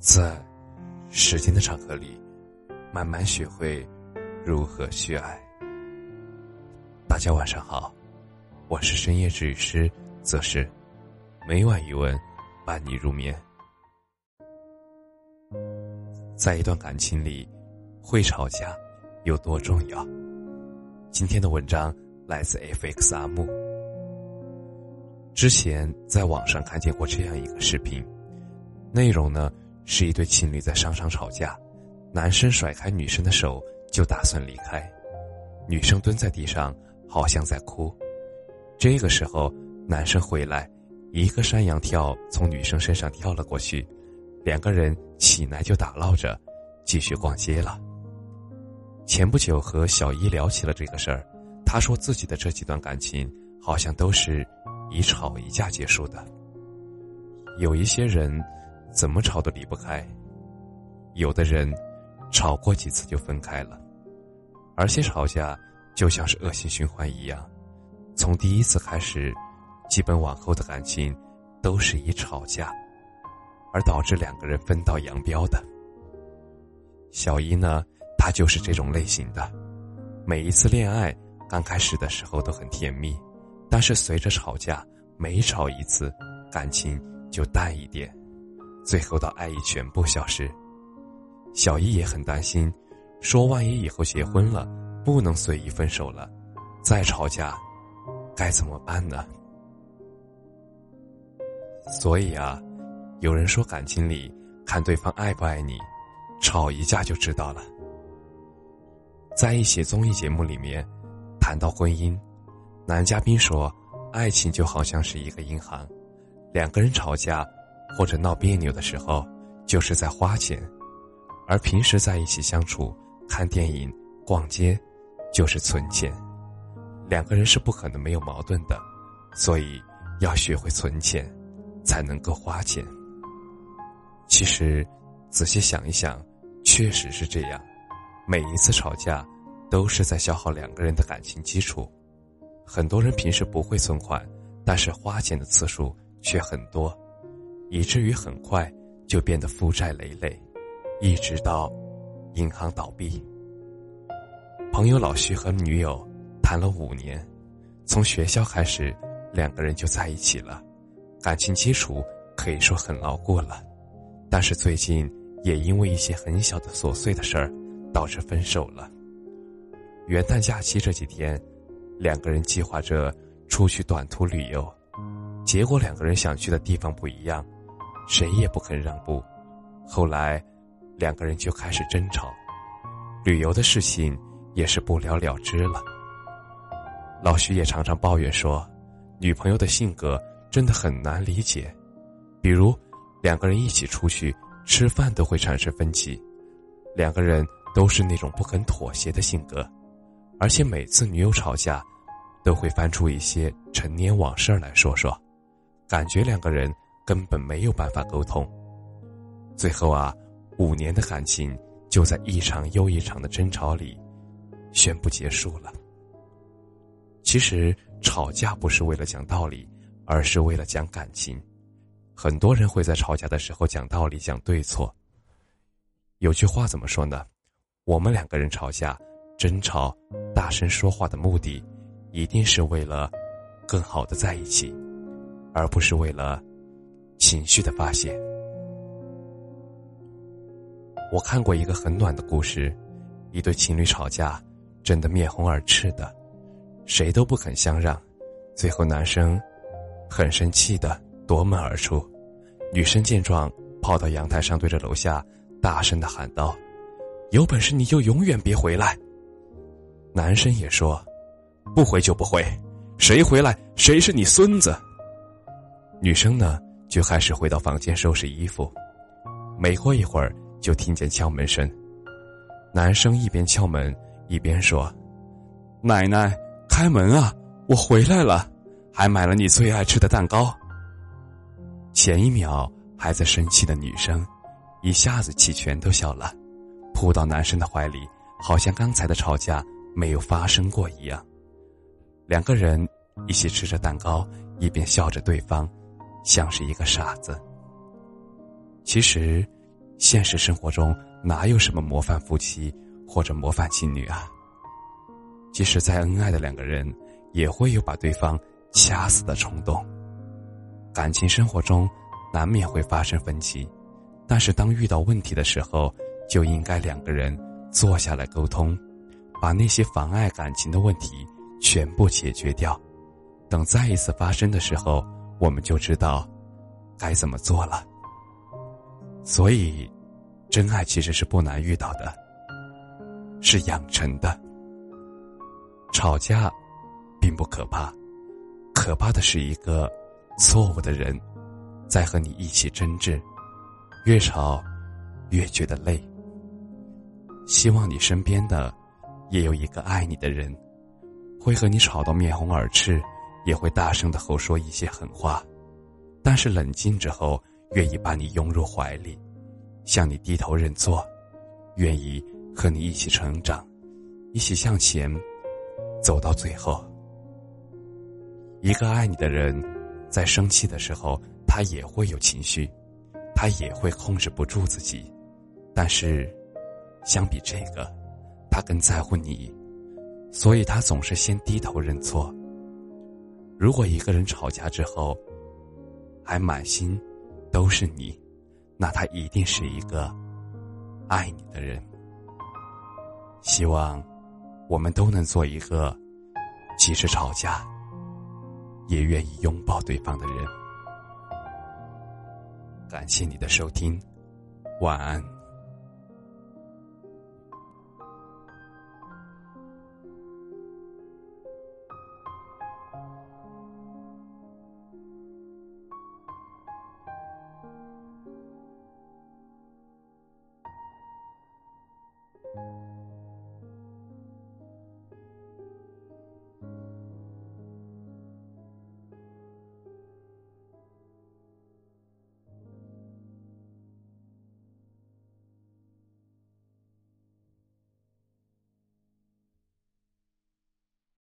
在时间的长河里，慢慢学会如何去爱。大家晚上好，我是深夜治愈师，则是每晚一文伴你入眠。在一段感情里，会吵架有多重要？今天的文章来自 FX 阿木。之前在网上看见过这样一个视频，内容呢是一对情侣在商场吵架，男生甩开女生的手就打算离开，女生蹲在地上好像在哭。这个时候，男生回来，一个山羊跳从女生身上跳了过去，两个人起来就打闹着，继续逛街了。前不久和小姨聊起了这个事儿，他说自己的这几段感情好像都是。一吵一架结束的，有一些人怎么吵都离不开，有的人吵过几次就分开了，而且吵架就像是恶性循环一样，从第一次开始，基本往后的感情都是以吵架而导致两个人分道扬镳的。小一呢，他就是这种类型的，每一次恋爱刚开始的时候都很甜蜜。但是随着吵架，每吵一次，感情就淡一点，最后的爱意全部消失。小姨也很担心，说万一以后结婚了，不能随意分手了，再吵架，该怎么办呢？所以啊，有人说感情里看对方爱不爱你，吵一架就知道了。在一些综艺节目里面，谈到婚姻。男嘉宾说：“爱情就好像是一个银行，两个人吵架或者闹别扭的时候，就是在花钱；而平时在一起相处、看电影、逛街，就是存钱。两个人是不可能没有矛盾的，所以要学会存钱，才能够花钱。其实，仔细想一想，确实是这样。每一次吵架，都是在消耗两个人的感情基础。”很多人平时不会存款，但是花钱的次数却很多，以至于很快就变得负债累累，一直到银行倒闭。朋友老徐和女友谈了五年，从学校开始，两个人就在一起了，感情基础可以说很牢固了。但是最近也因为一些很小的琐碎的事儿，导致分手了。元旦假期这几天。两个人计划着出去短途旅游，结果两个人想去的地方不一样，谁也不肯让步。后来，两个人就开始争吵，旅游的事情也是不了了之了。老徐也常常抱怨说，女朋友的性格真的很难理解，比如两个人一起出去吃饭都会产生分歧，两个人都是那种不肯妥协的性格。而且每次女友吵架，都会翻出一些陈年往事来说说，感觉两个人根本没有办法沟通。最后啊，五年的感情就在一场又一场的争吵里宣布结束了。其实吵架不是为了讲道理，而是为了讲感情。很多人会在吵架的时候讲道理、讲对错。有句话怎么说呢？我们两个人吵架。争吵、大声说话的目的，一定是为了更好的在一起，而不是为了情绪的发泄。我看过一个很暖的故事，一对情侣吵架，争得面红耳赤的，谁都不肯相让，最后男生很生气的夺门而出，女生见状跑到阳台上，对着楼下大声的喊道：“有本事你就永远别回来！”男生也说：“不回就不回，谁回来谁是你孙子。”女生呢，就开始回到房间收拾衣服。没过一会儿，就听见敲门声。男生一边敲门一边说：“奶奶，开门啊，我回来了，还买了你最爱吃的蛋糕。”前一秒还在生气的女生，一下子气全都消了，扑到男生的怀里，好像刚才的吵架。没有发生过一样，两个人一起吃着蛋糕，一边笑着对方，像是一个傻子。其实，现实生活中哪有什么模范夫妻或者模范情侣啊？即使再恩爱的两个人，也会有把对方掐死的冲动。感情生活中难免会发生分歧，但是当遇到问题的时候，就应该两个人坐下来沟通，把那些妨碍感情的问题全部解决掉。等再一次发生的时候，我们就知道该怎么做了。所以，真爱其实是不难遇到的，是养成的。吵架，并不可怕，可怕的是一个错误的人，在和你一起争执，越吵越觉得累。希望你身边的也有一个爱你的人，会和你吵到面红耳赤，也会大声的吼说一些狠话，但是冷静之后，愿意把你拥入怀里，向你低头认错，愿意和你一起成长，一起向前。走到最后，一个爱你的人，在生气的时候，他也会有情绪，他也会控制不住自己，但是，相比这个，他更在乎你，所以他总是先低头认错。如果一个人吵架之后，还满心都是你，那他一定是一个爱你的人。希望。我们都能做一个，即使吵架，也愿意拥抱对方的人。感谢你的收听，晚安。